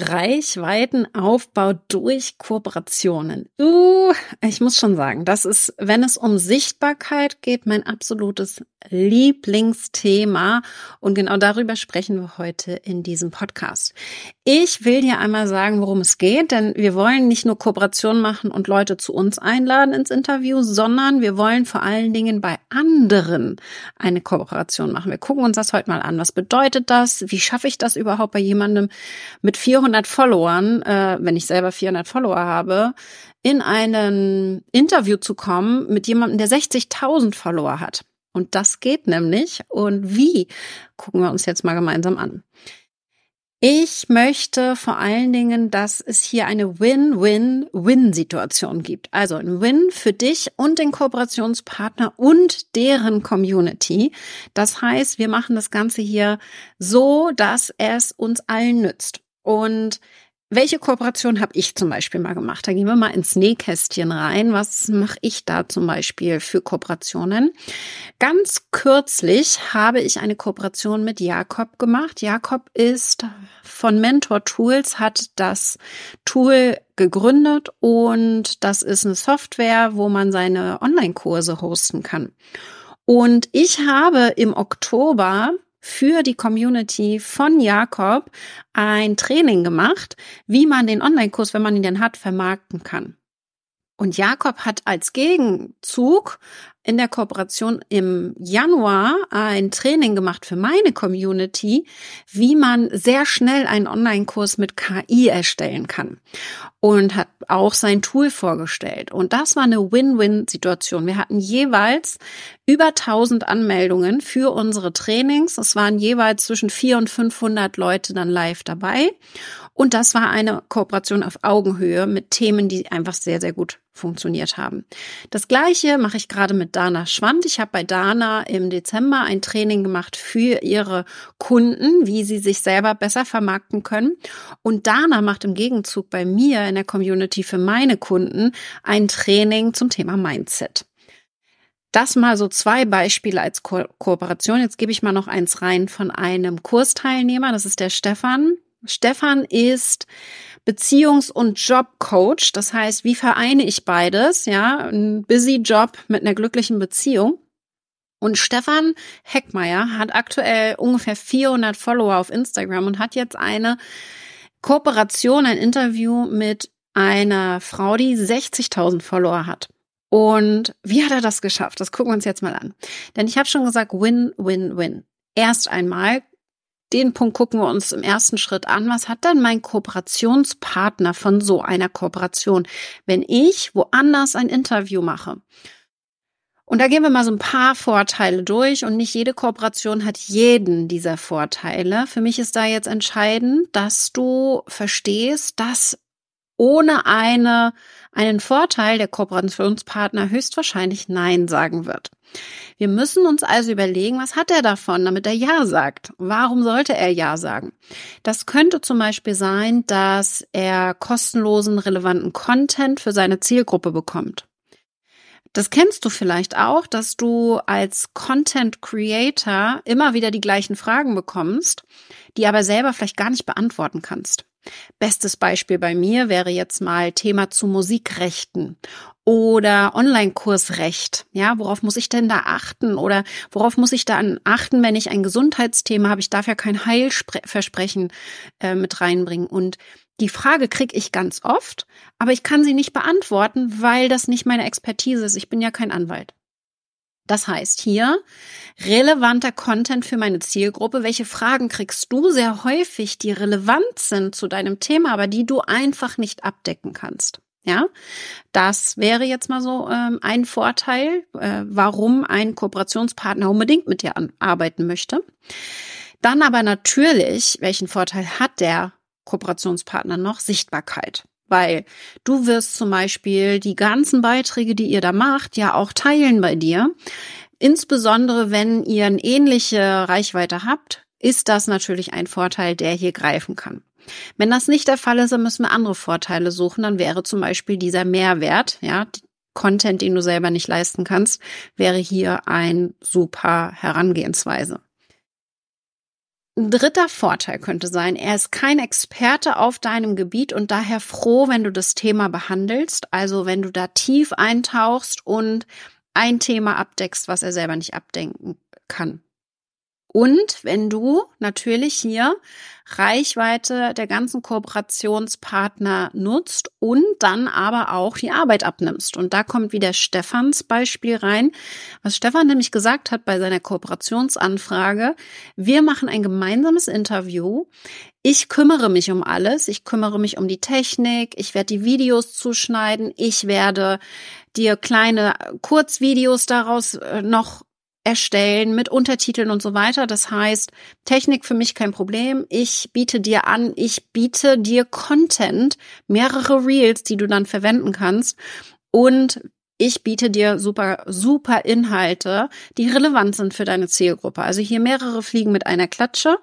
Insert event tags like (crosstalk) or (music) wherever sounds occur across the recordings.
Reichweitenaufbau durch Kooperationen. Uh, ich muss schon sagen, das ist, wenn es um Sichtbarkeit geht, mein absolutes Lieblingsthema. Und genau darüber sprechen wir heute in diesem Podcast. Ich will dir einmal sagen, worum es geht, denn wir wollen nicht nur Kooperationen machen und Leute zu uns einladen ins Interview, sondern wir wollen vor allen Dingen bei anderen eine Kooperation machen. Wir gucken uns das heute mal an. Was bedeutet das? Wie schaffe ich das überhaupt bei jemandem mit 400 Followern, äh, wenn ich selber 400 Follower habe, in ein Interview zu kommen mit jemandem, der 60.000 Follower hat? Und das geht nämlich. Und wie? Gucken wir uns jetzt mal gemeinsam an. Ich möchte vor allen Dingen, dass es hier eine Win-Win-Win-Situation gibt. Also ein Win für dich und den Kooperationspartner und deren Community. Das heißt, wir machen das Ganze hier so, dass es uns allen nützt. Und welche Kooperation habe ich zum Beispiel mal gemacht? Da gehen wir mal ins Nähkästchen rein. Was mache ich da zum Beispiel für Kooperationen? Ganz kürzlich habe ich eine Kooperation mit Jakob gemacht. Jakob ist von Mentor Tools, hat das Tool gegründet und das ist eine Software, wo man seine Online-Kurse hosten kann. Und ich habe im Oktober für die Community von Jakob ein Training gemacht, wie man den Online-Kurs, wenn man ihn denn hat, vermarkten kann. Und Jakob hat als Gegenzug in der Kooperation im Januar ein Training gemacht für meine Community, wie man sehr schnell einen Online-Kurs mit KI erstellen kann und hat auch sein Tool vorgestellt. Und das war eine Win-Win-Situation. Wir hatten jeweils über 1000 Anmeldungen für unsere Trainings. Es waren jeweils zwischen 400 und 500 Leute dann live dabei. Und das war eine Kooperation auf Augenhöhe mit Themen, die einfach sehr, sehr gut funktioniert haben. Das gleiche mache ich gerade mit Dana Schwand. Ich habe bei Dana im Dezember ein Training gemacht für ihre Kunden, wie sie sich selber besser vermarkten können. Und Dana macht im Gegenzug bei mir in der Community für meine Kunden ein Training zum Thema Mindset. Das mal so zwei Beispiele als Ko Kooperation. Jetzt gebe ich mal noch eins rein von einem Kursteilnehmer. Das ist der Stefan. Stefan ist Beziehungs- und Jobcoach. Das heißt, wie vereine ich beides? Ja, ein busy Job mit einer glücklichen Beziehung. Und Stefan Heckmeier hat aktuell ungefähr 400 Follower auf Instagram und hat jetzt eine Kooperation, ein Interview mit einer Frau, die 60.000 Follower hat. Und wie hat er das geschafft? Das gucken wir uns jetzt mal an. Denn ich habe schon gesagt, win, win, win. Erst einmal den Punkt gucken wir uns im ersten Schritt an. Was hat denn mein Kooperationspartner von so einer Kooperation, wenn ich woanders ein Interview mache? Und da gehen wir mal so ein paar Vorteile durch und nicht jede Kooperation hat jeden dieser Vorteile. Für mich ist da jetzt entscheidend, dass du verstehst, dass ohne eine, einen Vorteil der Kooperationspartner höchstwahrscheinlich Nein sagen wird. Wir müssen uns also überlegen, was hat er davon, damit er Ja sagt? Warum sollte er Ja sagen? Das könnte zum Beispiel sein, dass er kostenlosen, relevanten Content für seine Zielgruppe bekommt. Das kennst du vielleicht auch, dass du als Content Creator immer wieder die gleichen Fragen bekommst, die aber selber vielleicht gar nicht beantworten kannst. Bestes Beispiel bei mir wäre jetzt mal Thema zu Musikrechten oder Online-Kursrecht. Ja, worauf muss ich denn da achten? Oder worauf muss ich da achten, wenn ich ein Gesundheitsthema habe? Ich darf ja kein Heilversprechen äh, mit reinbringen. Und die Frage kriege ich ganz oft, aber ich kann sie nicht beantworten, weil das nicht meine Expertise ist. Ich bin ja kein Anwalt. Das heißt hier relevanter Content für meine Zielgruppe. Welche Fragen kriegst du sehr häufig, die relevant sind zu deinem Thema, aber die du einfach nicht abdecken kannst? Ja, das wäre jetzt mal so ähm, ein Vorteil, äh, warum ein Kooperationspartner unbedingt mit dir arbeiten möchte. Dann aber natürlich, welchen Vorteil hat der Kooperationspartner noch? Sichtbarkeit. Weil du wirst zum Beispiel die ganzen Beiträge, die ihr da macht, ja auch teilen bei dir insbesondere wenn ihr eine ähnliche Reichweite habt, ist das natürlich ein Vorteil, der hier greifen kann. Wenn das nicht der Fall ist, dann müssen wir andere Vorteile suchen. Dann wäre zum Beispiel dieser Mehrwert, ja, Content, den du selber nicht leisten kannst, wäre hier ein super Herangehensweise. Ein dritter Vorteil könnte sein, er ist kein Experte auf deinem Gebiet und daher froh, wenn du das Thema behandelst, also wenn du da tief eintauchst und ein Thema abdeckst, was er selber nicht abdenken kann. Und wenn du natürlich hier Reichweite der ganzen Kooperationspartner nutzt und dann aber auch die Arbeit abnimmst. Und da kommt wieder Stefans Beispiel rein. Was Stefan nämlich gesagt hat bei seiner Kooperationsanfrage, wir machen ein gemeinsames Interview. Ich kümmere mich um alles. Ich kümmere mich um die Technik. Ich werde die Videos zuschneiden. Ich werde dir kleine Kurzvideos daraus äh, noch erstellen mit Untertiteln und so weiter. Das heißt, Technik für mich kein Problem. Ich biete dir an, ich biete dir Content, mehrere Reels, die du dann verwenden kannst. Und ich biete dir super, super Inhalte, die relevant sind für deine Zielgruppe. Also hier mehrere Fliegen mit einer Klatsche.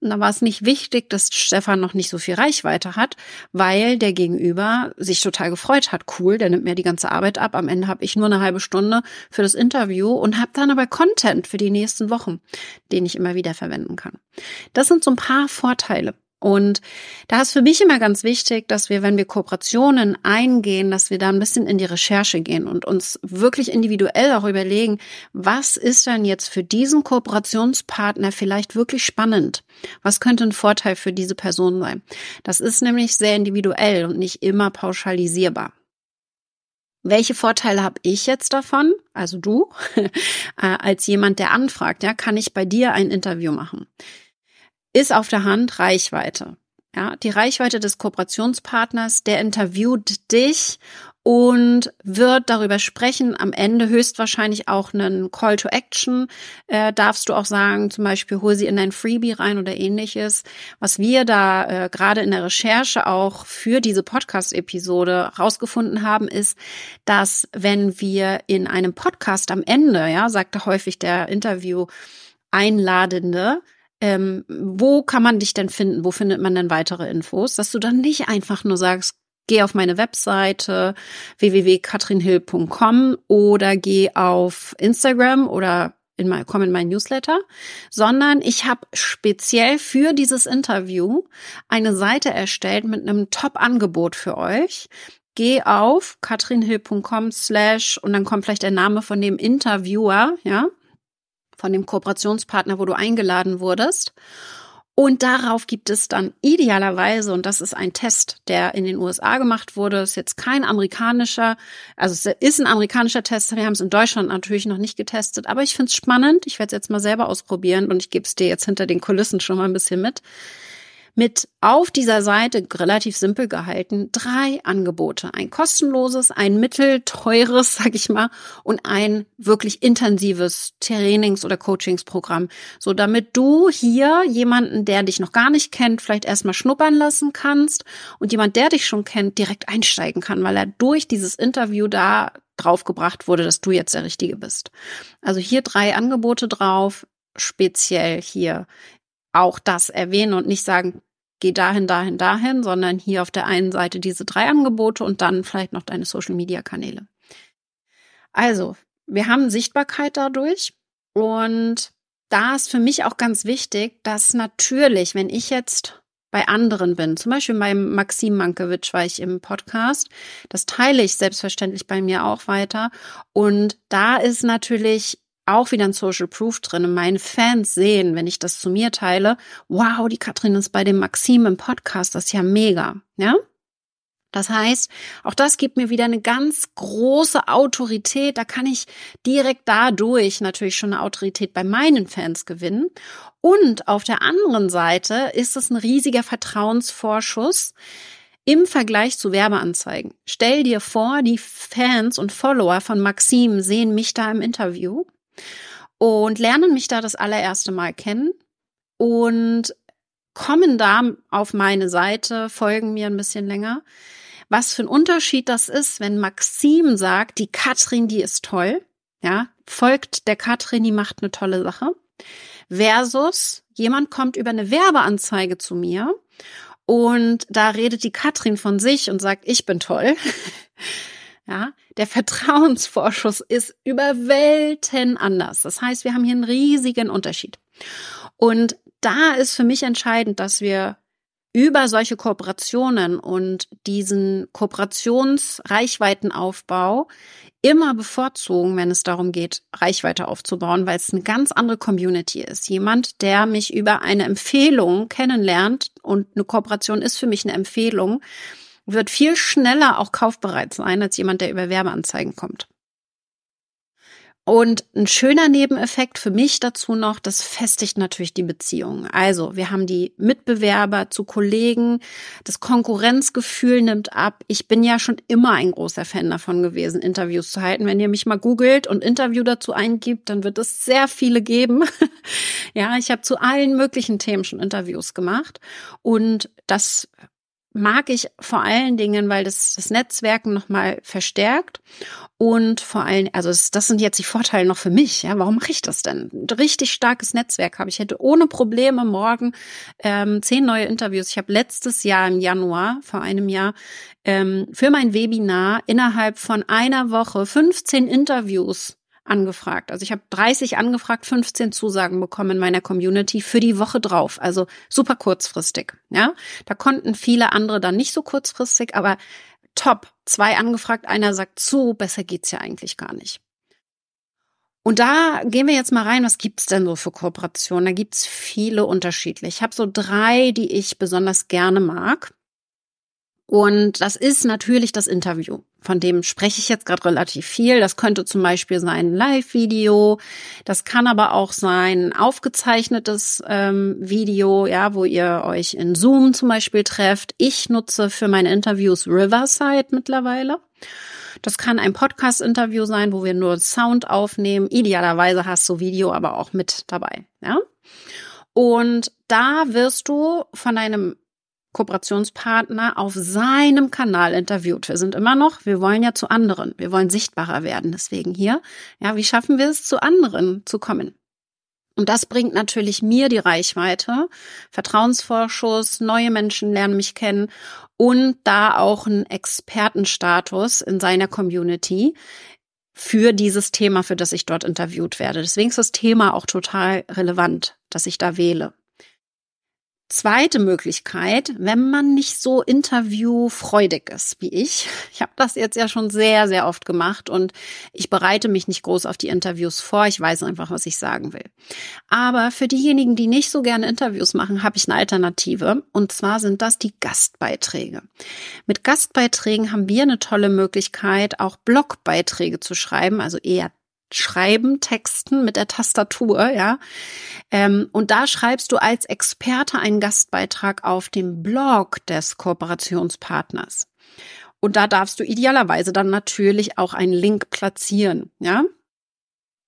Und da war es nicht wichtig, dass Stefan noch nicht so viel Reichweite hat, weil der Gegenüber sich total gefreut hat. Cool, der nimmt mir die ganze Arbeit ab. Am Ende habe ich nur eine halbe Stunde für das Interview und habe dann aber Content für die nächsten Wochen, den ich immer wieder verwenden kann. Das sind so ein paar Vorteile. Und da ist für mich immer ganz wichtig, dass wir, wenn wir Kooperationen eingehen, dass wir da ein bisschen in die Recherche gehen und uns wirklich individuell auch überlegen, was ist denn jetzt für diesen Kooperationspartner vielleicht wirklich spannend? Was könnte ein Vorteil für diese Person sein? Das ist nämlich sehr individuell und nicht immer pauschalisierbar. Welche Vorteile habe ich jetzt davon, also du, (laughs) äh, als jemand, der anfragt, ja, kann ich bei dir ein Interview machen? Ist auf der Hand Reichweite. Ja, die Reichweite des Kooperationspartners, der interviewt dich und wird darüber sprechen. Am Ende höchstwahrscheinlich auch einen Call to Action. Äh, darfst du auch sagen, zum Beispiel, hol sie in dein Freebie rein oder ähnliches. Was wir da äh, gerade in der Recherche auch für diese Podcast-Episode rausgefunden haben, ist, dass wenn wir in einem Podcast am Ende, ja, sagte häufig der Interview Einladende, ähm, wo kann man dich denn finden? Wo findet man denn weitere Infos? Dass du dann nicht einfach nur sagst, geh auf meine Webseite www.katrinhill.com oder geh auf Instagram oder in mein, komm in mein Newsletter, sondern ich habe speziell für dieses Interview eine Seite erstellt mit einem Top-Angebot für euch. Geh auf katrinhill.com slash und dann kommt vielleicht der Name von dem Interviewer, ja, von dem Kooperationspartner, wo du eingeladen wurdest. Und darauf gibt es dann idealerweise, und das ist ein Test, der in den USA gemacht wurde, ist jetzt kein amerikanischer, also es ist ein amerikanischer Test, wir haben es in Deutschland natürlich noch nicht getestet, aber ich finde es spannend, ich werde es jetzt mal selber ausprobieren und ich gebe es dir jetzt hinter den Kulissen schon mal ein bisschen mit mit auf dieser Seite relativ simpel gehalten drei Angebote. Ein kostenloses, ein mittelteures, (laughs) sag ich mal, und ein wirklich intensives Trainings- oder Coachingsprogramm. So damit du hier jemanden, der dich noch gar nicht kennt, vielleicht erstmal schnuppern lassen kannst und jemand, der dich schon kennt, direkt einsteigen kann, weil er durch dieses Interview da draufgebracht wurde, dass du jetzt der Richtige bist. Also hier drei Angebote drauf, speziell hier auch das erwähnen und nicht sagen, geh dahin, dahin, dahin, sondern hier auf der einen Seite diese drei Angebote und dann vielleicht noch deine Social Media Kanäle. Also, wir haben Sichtbarkeit dadurch und da ist für mich auch ganz wichtig, dass natürlich, wenn ich jetzt bei anderen bin, zum Beispiel beim Maxim Mankiewicz war ich im Podcast, das teile ich selbstverständlich bei mir auch weiter und da ist natürlich auch wieder ein Social Proof drin. Meine Fans sehen, wenn ich das zu mir teile, wow, die Katrin ist bei dem Maxim im Podcast, das ist ja mega, ja? Das heißt, auch das gibt mir wieder eine ganz große Autorität. Da kann ich direkt dadurch natürlich schon eine Autorität bei meinen Fans gewinnen. Und auf der anderen Seite ist es ein riesiger Vertrauensvorschuss im Vergleich zu Werbeanzeigen. Stell dir vor, die Fans und Follower von Maxim sehen mich da im Interview und lernen mich da das allererste Mal kennen und kommen da auf meine Seite, folgen mir ein bisschen länger. Was für ein Unterschied das ist, wenn Maxim sagt, die Katrin, die ist toll. ja, folgt der Katrin, die macht eine tolle Sache, versus jemand kommt über eine Werbeanzeige zu mir und da redet die Katrin von sich und sagt, ich bin toll. (laughs) Ja, der Vertrauensvorschuss ist über Welten anders. Das heißt, wir haben hier einen riesigen Unterschied. Und da ist für mich entscheidend, dass wir über solche Kooperationen und diesen Kooperationsreichweitenaufbau immer bevorzugen, wenn es darum geht, Reichweite aufzubauen, weil es eine ganz andere Community ist. Jemand, der mich über eine Empfehlung kennenlernt und eine Kooperation ist für mich eine Empfehlung, wird viel schneller auch kaufbereit sein als jemand, der über Werbeanzeigen kommt. Und ein schöner Nebeneffekt für mich dazu noch, das festigt natürlich die Beziehung. Also wir haben die Mitbewerber zu Kollegen, das Konkurrenzgefühl nimmt ab. Ich bin ja schon immer ein großer Fan davon gewesen, Interviews zu halten. Wenn ihr mich mal googelt und Interview dazu eingibt, dann wird es sehr viele geben. (laughs) ja, ich habe zu allen möglichen Themen schon Interviews gemacht und das mag ich vor allen Dingen, weil das das Netzwerken nochmal verstärkt und vor allem, also das, das, sind jetzt die Vorteile noch für mich. Ja, warum mache ich das denn? Ein richtig starkes Netzwerk habe ich. hätte ohne Probleme morgen ähm, zehn neue Interviews. Ich habe letztes Jahr im Januar, vor einem Jahr, ähm, für mein Webinar innerhalb von einer Woche 15 Interviews angefragt. Also ich habe 30 angefragt, 15 Zusagen bekommen in meiner Community für die Woche drauf. Also super kurzfristig. Ja, da konnten viele andere dann nicht so kurzfristig, aber top. Zwei angefragt, einer sagt zu, besser geht's ja eigentlich gar nicht. Und da gehen wir jetzt mal rein, was gibt's denn so für Kooperationen? Da gibt's viele unterschiedliche. Ich habe so drei, die ich besonders gerne mag. Und das ist natürlich das Interview. Von dem spreche ich jetzt gerade relativ viel. Das könnte zum Beispiel sein ein Live-Video. Das kann aber auch sein ein aufgezeichnetes ähm, Video, ja, wo ihr euch in Zoom zum Beispiel trefft. Ich nutze für meine Interviews Riverside mittlerweile. Das kann ein Podcast-Interview sein, wo wir nur Sound aufnehmen. Idealerweise hast du Video aber auch mit dabei, ja. Und da wirst du von deinem Kooperationspartner auf seinem Kanal interviewt. Wir sind immer noch, wir wollen ja zu anderen, wir wollen sichtbarer werden. Deswegen hier, ja, wie schaffen wir es, zu anderen zu kommen? Und das bringt natürlich mir die Reichweite, Vertrauensvorschuss, neue Menschen lernen mich kennen und da auch einen Expertenstatus in seiner Community für dieses Thema, für das ich dort interviewt werde. Deswegen ist das Thema auch total relevant, dass ich da wähle. Zweite Möglichkeit, wenn man nicht so interviewfreudig ist wie ich. Ich habe das jetzt ja schon sehr, sehr oft gemacht und ich bereite mich nicht groß auf die Interviews vor. Ich weiß einfach, was ich sagen will. Aber für diejenigen, die nicht so gerne Interviews machen, habe ich eine Alternative. Und zwar sind das die Gastbeiträge. Mit Gastbeiträgen haben wir eine tolle Möglichkeit, auch Blogbeiträge zu schreiben, also eher Schreiben, Texten mit der Tastatur, ja. Ähm, und da schreibst du als Experte einen Gastbeitrag auf dem Blog des Kooperationspartners. Und da darfst du idealerweise dann natürlich auch einen Link platzieren, ja.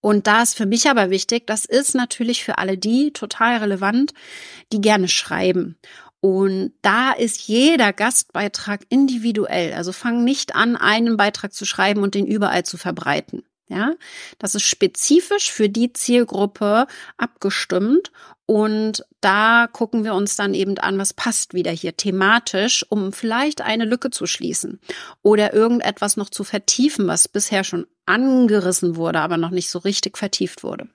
Und da ist für mich aber wichtig, das ist natürlich für alle die total relevant, die gerne schreiben. Und da ist jeder Gastbeitrag individuell. Also fang nicht an, einen Beitrag zu schreiben und den überall zu verbreiten. Ja, das ist spezifisch für die Zielgruppe abgestimmt und da gucken wir uns dann eben an, was passt wieder hier thematisch, um vielleicht eine Lücke zu schließen oder irgendetwas noch zu vertiefen, was bisher schon angerissen wurde, aber noch nicht so richtig vertieft wurde.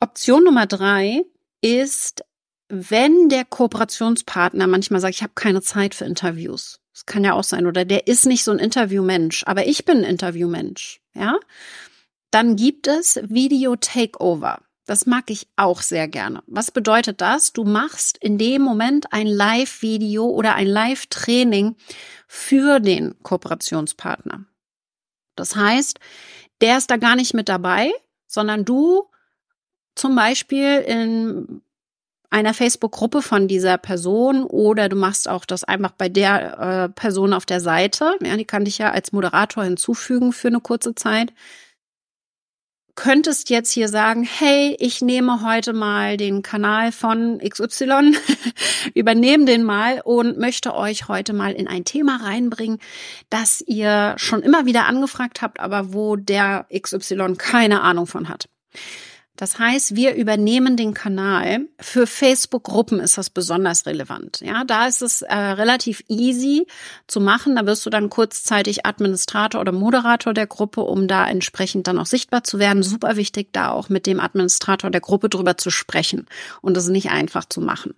Option Nummer drei ist, wenn der Kooperationspartner manchmal sagt, ich habe keine Zeit für Interviews das kann ja auch sein. Oder der ist nicht so ein Interviewmensch, aber ich bin ein Interviewmensch. Ja? Dann gibt es Video Takeover. Das mag ich auch sehr gerne. Was bedeutet das? Du machst in dem Moment ein Live-Video oder ein Live-Training für den Kooperationspartner. Das heißt, der ist da gar nicht mit dabei, sondern du zum Beispiel in einer Facebook-Gruppe von dieser Person oder du machst auch das einfach bei der äh, Person auf der Seite. Ja, die kann dich ja als Moderator hinzufügen für eine kurze Zeit. könntest jetzt hier sagen, hey, ich nehme heute mal den Kanal von XY, (laughs) übernehme den mal und möchte euch heute mal in ein Thema reinbringen, das ihr schon immer wieder angefragt habt, aber wo der XY keine Ahnung von hat. Das heißt, wir übernehmen den Kanal. Für Facebook-Gruppen ist das besonders relevant. Ja, da ist es äh, relativ easy zu machen. Da wirst du dann kurzzeitig Administrator oder Moderator der Gruppe, um da entsprechend dann auch sichtbar zu werden. Super wichtig, da auch mit dem Administrator der Gruppe drüber zu sprechen und das nicht einfach zu machen.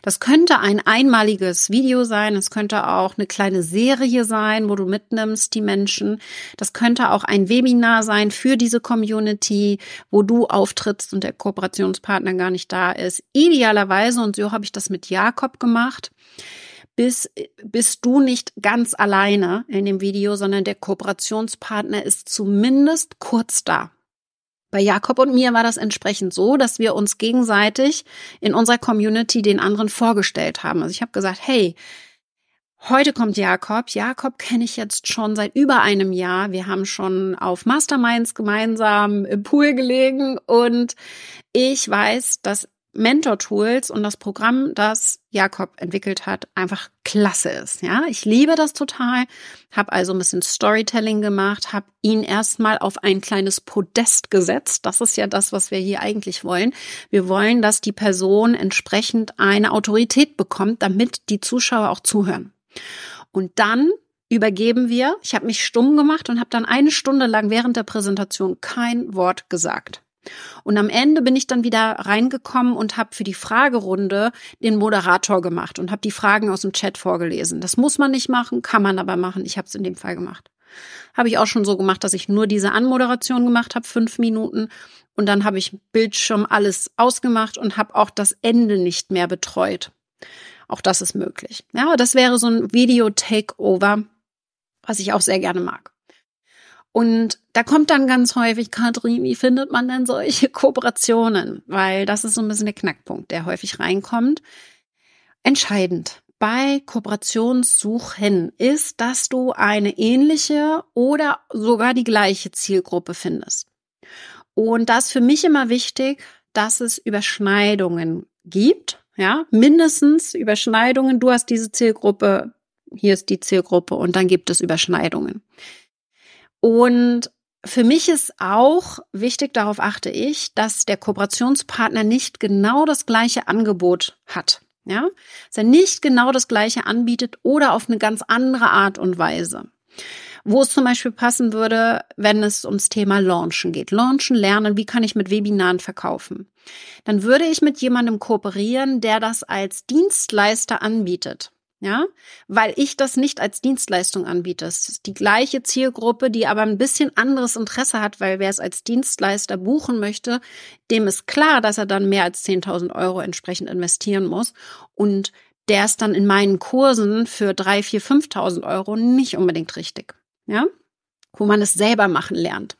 Das könnte ein einmaliges Video sein. Es könnte auch eine kleine Serie sein, wo du mitnimmst die Menschen. Das könnte auch ein Webinar sein für diese Community, wo du auftrittst auftrittst und der Kooperationspartner gar nicht da ist. Idealerweise, und so habe ich das mit Jakob gemacht, bist, bist du nicht ganz alleine in dem Video, sondern der Kooperationspartner ist zumindest kurz da. Bei Jakob und mir war das entsprechend so, dass wir uns gegenseitig in unserer Community den anderen vorgestellt haben. Also ich habe gesagt, hey, Heute kommt Jakob. Jakob kenne ich jetzt schon seit über einem Jahr. Wir haben schon auf Masterminds gemeinsam im Pool gelegen und ich weiß, dass Mentor Tools und das Programm, das Jakob entwickelt hat, einfach klasse ist. Ja, ich liebe das total. Habe also ein bisschen Storytelling gemacht, habe ihn erstmal auf ein kleines Podest gesetzt. Das ist ja das, was wir hier eigentlich wollen. Wir wollen, dass die Person entsprechend eine Autorität bekommt, damit die Zuschauer auch zuhören. Und dann übergeben wir. Ich habe mich stumm gemacht und habe dann eine Stunde lang während der Präsentation kein Wort gesagt. Und am Ende bin ich dann wieder reingekommen und habe für die Fragerunde den Moderator gemacht und habe die Fragen aus dem Chat vorgelesen. Das muss man nicht machen, kann man aber machen. Ich habe es in dem Fall gemacht. Habe ich auch schon so gemacht, dass ich nur diese Anmoderation gemacht habe, fünf Minuten. Und dann habe ich Bildschirm alles ausgemacht und habe auch das Ende nicht mehr betreut. Auch das ist möglich. Ja, das wäre so ein Video-Takeover, was ich auch sehr gerne mag. Und da kommt dann ganz häufig, Katrin, wie findet man denn solche (laughs) Kooperationen? Weil das ist so ein bisschen der Knackpunkt, der häufig reinkommt. Entscheidend bei Kooperationssuchen ist, dass du eine ähnliche oder sogar die gleiche Zielgruppe findest. Und das ist für mich immer wichtig, dass es Überschneidungen gibt ja, mindestens Überschneidungen. Du hast diese Zielgruppe, hier ist die Zielgruppe und dann gibt es Überschneidungen. Und für mich ist auch wichtig, darauf achte ich, dass der Kooperationspartner nicht genau das gleiche Angebot hat. Ja, dass er nicht genau das gleiche anbietet oder auf eine ganz andere Art und Weise wo es zum Beispiel passen würde, wenn es ums Thema Launchen geht. Launchen, lernen, wie kann ich mit Webinaren verkaufen? Dann würde ich mit jemandem kooperieren, der das als Dienstleister anbietet. Ja, weil ich das nicht als Dienstleistung anbiete. Es ist die gleiche Zielgruppe, die aber ein bisschen anderes Interesse hat, weil wer es als Dienstleister buchen möchte, dem ist klar, dass er dann mehr als 10.000 Euro entsprechend investieren muss. Und der ist dann in meinen Kursen für 3, 4, 5.000 Euro nicht unbedingt richtig ja, wo man es selber machen lernt.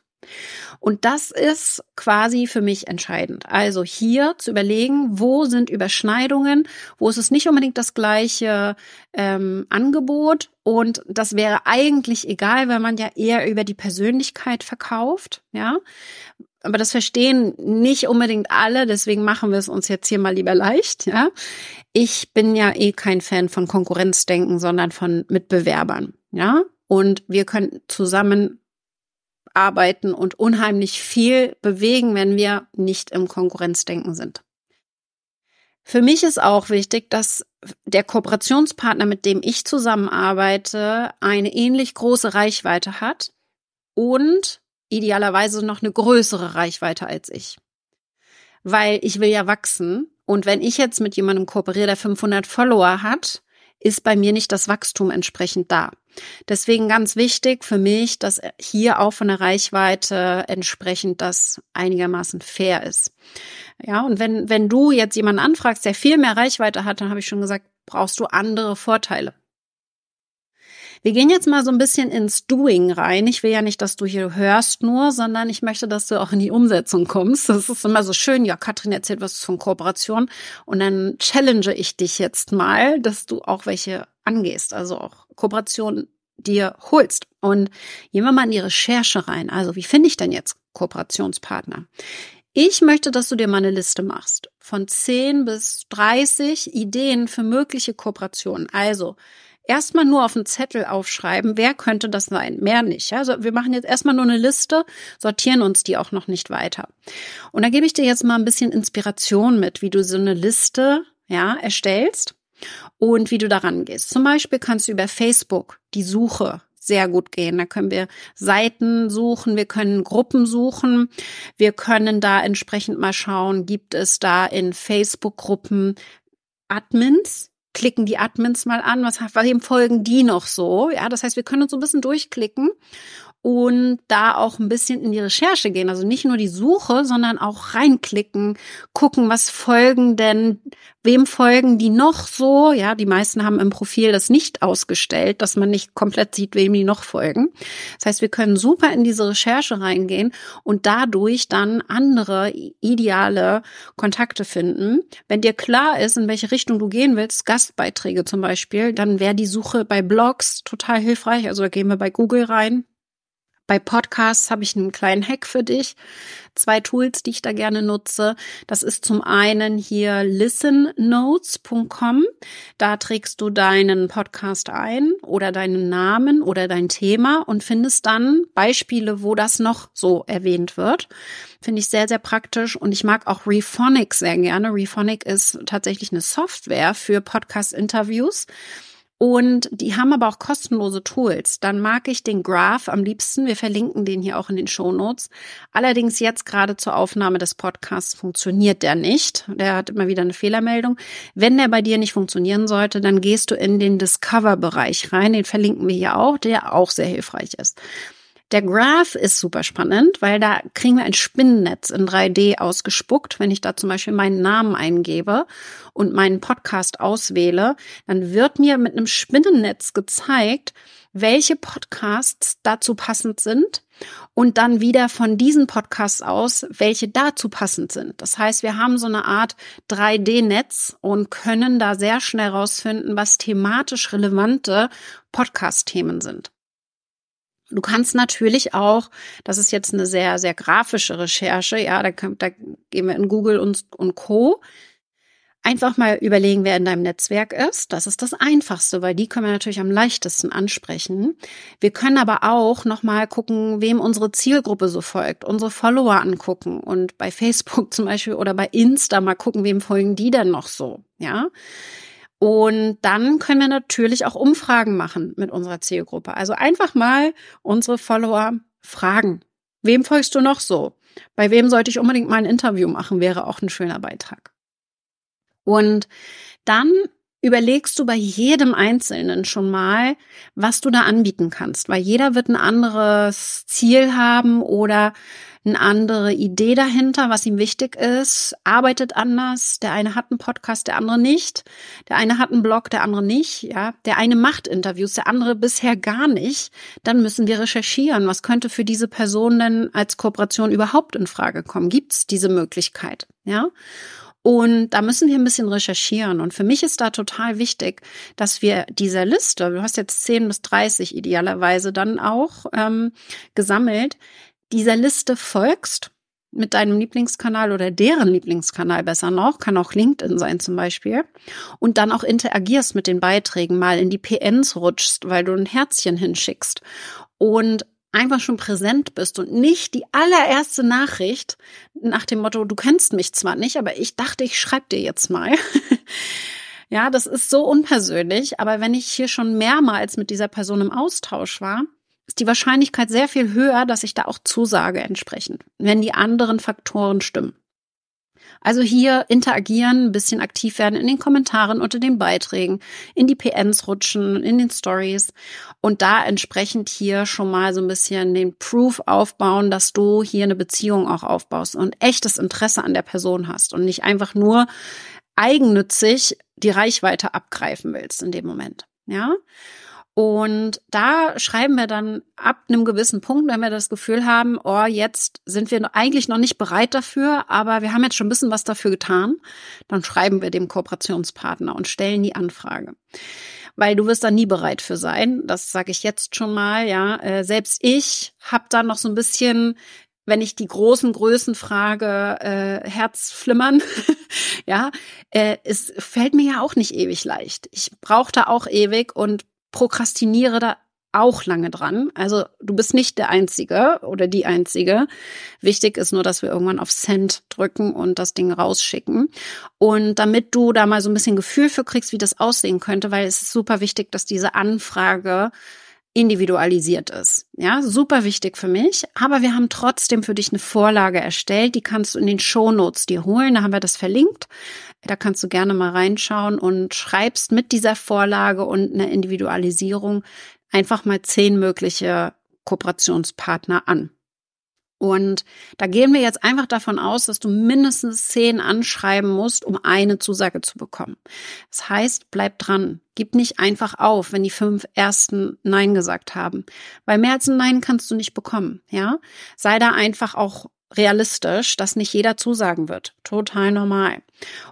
Und das ist quasi für mich entscheidend. Also hier zu überlegen, wo sind Überschneidungen, wo ist es nicht unbedingt das gleiche ähm, Angebot. Und das wäre eigentlich egal, weil man ja eher über die Persönlichkeit verkauft, ja. Aber das verstehen nicht unbedingt alle, deswegen machen wir es uns jetzt hier mal lieber leicht, ja. Ich bin ja eh kein Fan von Konkurrenzdenken, sondern von Mitbewerbern, ja und wir können zusammen arbeiten und unheimlich viel bewegen, wenn wir nicht im Konkurrenzdenken sind. Für mich ist auch wichtig, dass der Kooperationspartner, mit dem ich zusammenarbeite, eine ähnlich große Reichweite hat und idealerweise noch eine größere Reichweite als ich. Weil ich will ja wachsen und wenn ich jetzt mit jemandem kooperiere, der 500 Follower hat, ist bei mir nicht das Wachstum entsprechend da. Deswegen ganz wichtig für mich, dass hier auch von der Reichweite entsprechend das einigermaßen fair ist. Ja, und wenn, wenn du jetzt jemanden anfragst, der viel mehr Reichweite hat, dann habe ich schon gesagt, brauchst du andere Vorteile. Wir gehen jetzt mal so ein bisschen ins Doing rein. Ich will ja nicht, dass du hier hörst nur, sondern ich möchte, dass du auch in die Umsetzung kommst. Das ist immer so schön. Ja, Katrin erzählt was von Kooperation und dann challenge ich dich jetzt mal, dass du auch welche angehst. Also auch Kooperation dir holst. Und gehen wir mal in die Recherche rein. Also, wie finde ich denn jetzt Kooperationspartner? Ich möchte, dass du dir mal eine Liste machst von 10 bis 30 Ideen für mögliche Kooperationen. Also, erstmal nur auf einen Zettel aufschreiben, wer könnte das sein, mehr nicht. Also wir machen jetzt erstmal nur eine Liste, sortieren uns die auch noch nicht weiter. Und da gebe ich dir jetzt mal ein bisschen Inspiration mit, wie du so eine Liste ja erstellst und wie du daran gehst. Zum Beispiel kannst du über Facebook die Suche sehr gut gehen. Da können wir Seiten suchen, wir können Gruppen suchen, wir können da entsprechend mal schauen, gibt es da in Facebook-Gruppen Admins, klicken die Admins mal an, was, wem folgen die noch so? Ja, das heißt, wir können uns so ein bisschen durchklicken und da auch ein bisschen in die Recherche gehen. Also nicht nur die Suche, sondern auch reinklicken, gucken, was folgen denn, wem folgen die noch so? Ja, die meisten haben im Profil das nicht ausgestellt, dass man nicht komplett sieht, wem die noch folgen. Das heißt, wir können super in diese Recherche reingehen und dadurch dann andere ideale Kontakte finden. Wenn dir klar ist, in welche Richtung du gehen willst, Gastbeiträge zum Beispiel, dann wäre die Suche bei Blogs total hilfreich. Also da gehen wir bei Google rein bei Podcasts habe ich einen kleinen Hack für dich. Zwei Tools, die ich da gerne nutze. Das ist zum einen hier listennotes.com. Da trägst du deinen Podcast ein oder deinen Namen oder dein Thema und findest dann Beispiele, wo das noch so erwähnt wird. Finde ich sehr, sehr praktisch und ich mag auch Rephonic sehr gerne. Rephonic ist tatsächlich eine Software für Podcast-Interviews. Und die haben aber auch kostenlose Tools. Dann mag ich den Graph am liebsten. Wir verlinken den hier auch in den Show Notes. Allerdings jetzt gerade zur Aufnahme des Podcasts funktioniert der nicht. Der hat immer wieder eine Fehlermeldung. Wenn der bei dir nicht funktionieren sollte, dann gehst du in den Discover-Bereich rein. Den verlinken wir hier auch, der auch sehr hilfreich ist. Der Graph ist super spannend, weil da kriegen wir ein Spinnennetz in 3D ausgespuckt. Wenn ich da zum Beispiel meinen Namen eingebe und meinen Podcast auswähle, dann wird mir mit einem Spinnennetz gezeigt, welche Podcasts dazu passend sind und dann wieder von diesen Podcasts aus, welche dazu passend sind. Das heißt, wir haben so eine Art 3D-Netz und können da sehr schnell rausfinden, was thematisch relevante Podcast-Themen sind. Du kannst natürlich auch, das ist jetzt eine sehr, sehr grafische Recherche, ja, da, da gehen wir in Google und, und Co. Einfach mal überlegen, wer in deinem Netzwerk ist. Das ist das Einfachste, weil die können wir natürlich am leichtesten ansprechen. Wir können aber auch nochmal gucken, wem unsere Zielgruppe so folgt, unsere Follower angucken und bei Facebook (laughs) zum Beispiel oder bei Insta mal gucken, wem folgen die denn noch so, ja. Und dann können wir natürlich auch Umfragen machen mit unserer Zielgruppe. Also einfach mal unsere Follower fragen. Wem folgst du noch so? Bei wem sollte ich unbedingt mal ein Interview machen? Wäre auch ein schöner Beitrag. Und dann überlegst du bei jedem Einzelnen schon mal, was du da anbieten kannst, weil jeder wird ein anderes Ziel haben oder eine andere Idee dahinter, was ihm wichtig ist, arbeitet anders. Der eine hat einen Podcast, der andere nicht. Der eine hat einen Blog, der andere nicht. Ja, der eine macht Interviews, der andere bisher gar nicht. Dann müssen wir recherchieren, was könnte für diese Person denn als Kooperation überhaupt in Frage kommen? Gibt es diese Möglichkeit? Ja. Und da müssen wir ein bisschen recherchieren. Und für mich ist da total wichtig, dass wir dieser Liste, du hast jetzt 10 bis 30 idealerweise dann auch ähm, gesammelt, dieser Liste folgst mit deinem Lieblingskanal oder deren Lieblingskanal besser noch, kann auch LinkedIn sein zum Beispiel, und dann auch interagierst mit den Beiträgen, mal in die PNs rutschst, weil du ein Herzchen hinschickst und einfach schon präsent bist und nicht die allererste Nachricht nach dem Motto, du kennst mich zwar nicht, aber ich dachte, ich schreib dir jetzt mal. (laughs) ja, das ist so unpersönlich, aber wenn ich hier schon mehrmals mit dieser Person im Austausch war, ist die Wahrscheinlichkeit sehr viel höher, dass ich da auch zusage entsprechend, wenn die anderen Faktoren stimmen. Also hier interagieren, ein bisschen aktiv werden in den Kommentaren unter den Beiträgen, in die PNs rutschen, in den Stories und da entsprechend hier schon mal so ein bisschen den Proof aufbauen, dass du hier eine Beziehung auch aufbaust und echtes Interesse an der Person hast und nicht einfach nur eigennützig die Reichweite abgreifen willst in dem Moment. Ja? Und da schreiben wir dann ab einem gewissen Punkt, wenn wir das Gefühl haben, oh, jetzt sind wir eigentlich noch nicht bereit dafür, aber wir haben jetzt schon ein bisschen was dafür getan, dann schreiben wir dem Kooperationspartner und stellen die Anfrage. weil du wirst da nie bereit für sein. Das sage ich jetzt schon mal, ja. Äh, selbst ich habe da noch so ein bisschen wenn ich die großen Größen frage, äh, Herzflimmern, (laughs) ja, äh, es fällt mir ja auch nicht ewig leicht. Ich brauche da auch ewig und prokrastiniere da auch lange dran. Also du bist nicht der Einzige oder die Einzige. Wichtig ist nur, dass wir irgendwann auf Send drücken und das Ding rausschicken. Und damit du da mal so ein bisschen Gefühl für kriegst, wie das aussehen könnte, weil es ist super wichtig, dass diese Anfrage individualisiert ist. Ja, super wichtig für mich. Aber wir haben trotzdem für dich eine Vorlage erstellt. Die kannst du in den Show Notes dir holen. Da haben wir das verlinkt. Da kannst du gerne mal reinschauen und schreibst mit dieser Vorlage und einer Individualisierung einfach mal zehn mögliche Kooperationspartner an. Und da gehen wir jetzt einfach davon aus, dass du mindestens zehn anschreiben musst, um eine Zusage zu bekommen. Das heißt, bleib dran. Gib nicht einfach auf, wenn die fünf ersten Nein gesagt haben. Weil mehr als ein Nein kannst du nicht bekommen, ja? Sei da einfach auch realistisch, dass nicht jeder zusagen wird. Total normal.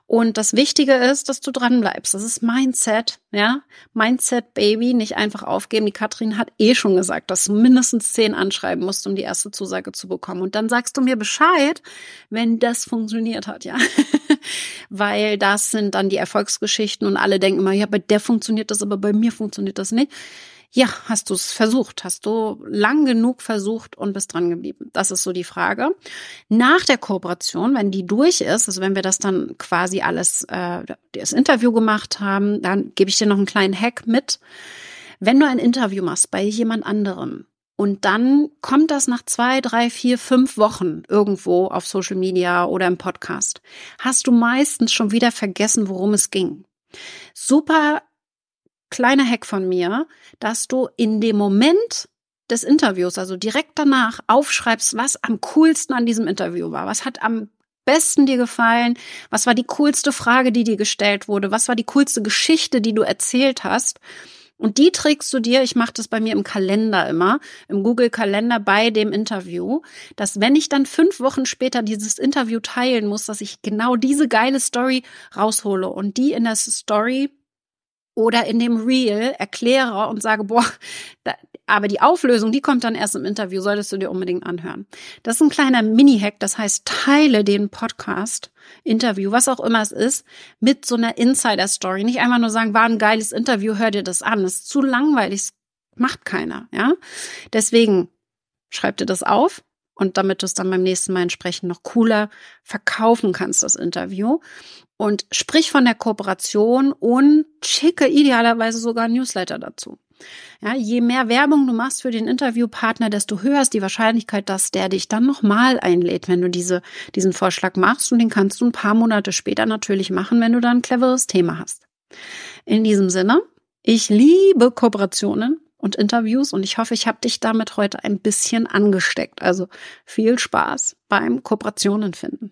Und das Wichtige ist, dass du dran bleibst. Das ist Mindset, ja? Mindset Baby, nicht einfach aufgeben. Die Katrin hat eh schon gesagt, dass du mindestens zehn anschreiben musst, um die erste Zusage zu bekommen. Und dann sagst du mir Bescheid, wenn das funktioniert hat, ja? (laughs) Weil das sind dann die Erfolgsgeschichten und alle denken immer, ja, bei der funktioniert das, aber bei mir funktioniert das nicht. Ja, hast du es versucht? Hast du lang genug versucht und bist dran geblieben? Das ist so die Frage. Nach der Kooperation, wenn die durch ist, also wenn wir das dann quasi alles, äh, das Interview gemacht haben, dann gebe ich dir noch einen kleinen Hack mit. Wenn du ein Interview machst bei jemand anderem und dann kommt das nach zwei, drei, vier, fünf Wochen irgendwo auf Social Media oder im Podcast, hast du meistens schon wieder vergessen, worum es ging. Super kleiner Hack von mir, dass du in dem Moment des Interviews, also direkt danach, aufschreibst, was am coolsten an diesem Interview war. Was hat am besten dir gefallen? Was war die coolste Frage, die dir gestellt wurde? Was war die coolste Geschichte, die du erzählt hast? Und die trägst du dir, ich mache das bei mir im Kalender immer, im Google-Kalender bei dem Interview, dass wenn ich dann fünf Wochen später dieses Interview teilen muss, dass ich genau diese geile Story raushole und die in der Story oder in dem Reel erkläre und sage, boah, da, aber die Auflösung, die kommt dann erst im Interview, solltest du dir unbedingt anhören. Das ist ein kleiner Mini-Hack, das heißt, teile den Podcast, Interview, was auch immer es ist, mit so einer Insider-Story. Nicht einfach nur sagen, war ein geiles Interview, hör dir das an. Das ist zu langweilig, macht keiner, ja. Deswegen schreib dir das auf, und damit du es dann beim nächsten Mal entsprechend noch cooler verkaufen kannst, das Interview. Und sprich von der Kooperation und schicke idealerweise sogar Newsletter dazu. Ja, je mehr Werbung du machst für den Interviewpartner, desto höher ist die Wahrscheinlichkeit, dass der dich dann nochmal einlädt, wenn du diese, diesen Vorschlag machst. Und den kannst du ein paar Monate später natürlich machen, wenn du da ein cleveres Thema hast. In diesem Sinne, ich liebe Kooperationen und Interviews und ich hoffe, ich habe dich damit heute ein bisschen angesteckt. Also viel Spaß beim Kooperationen finden.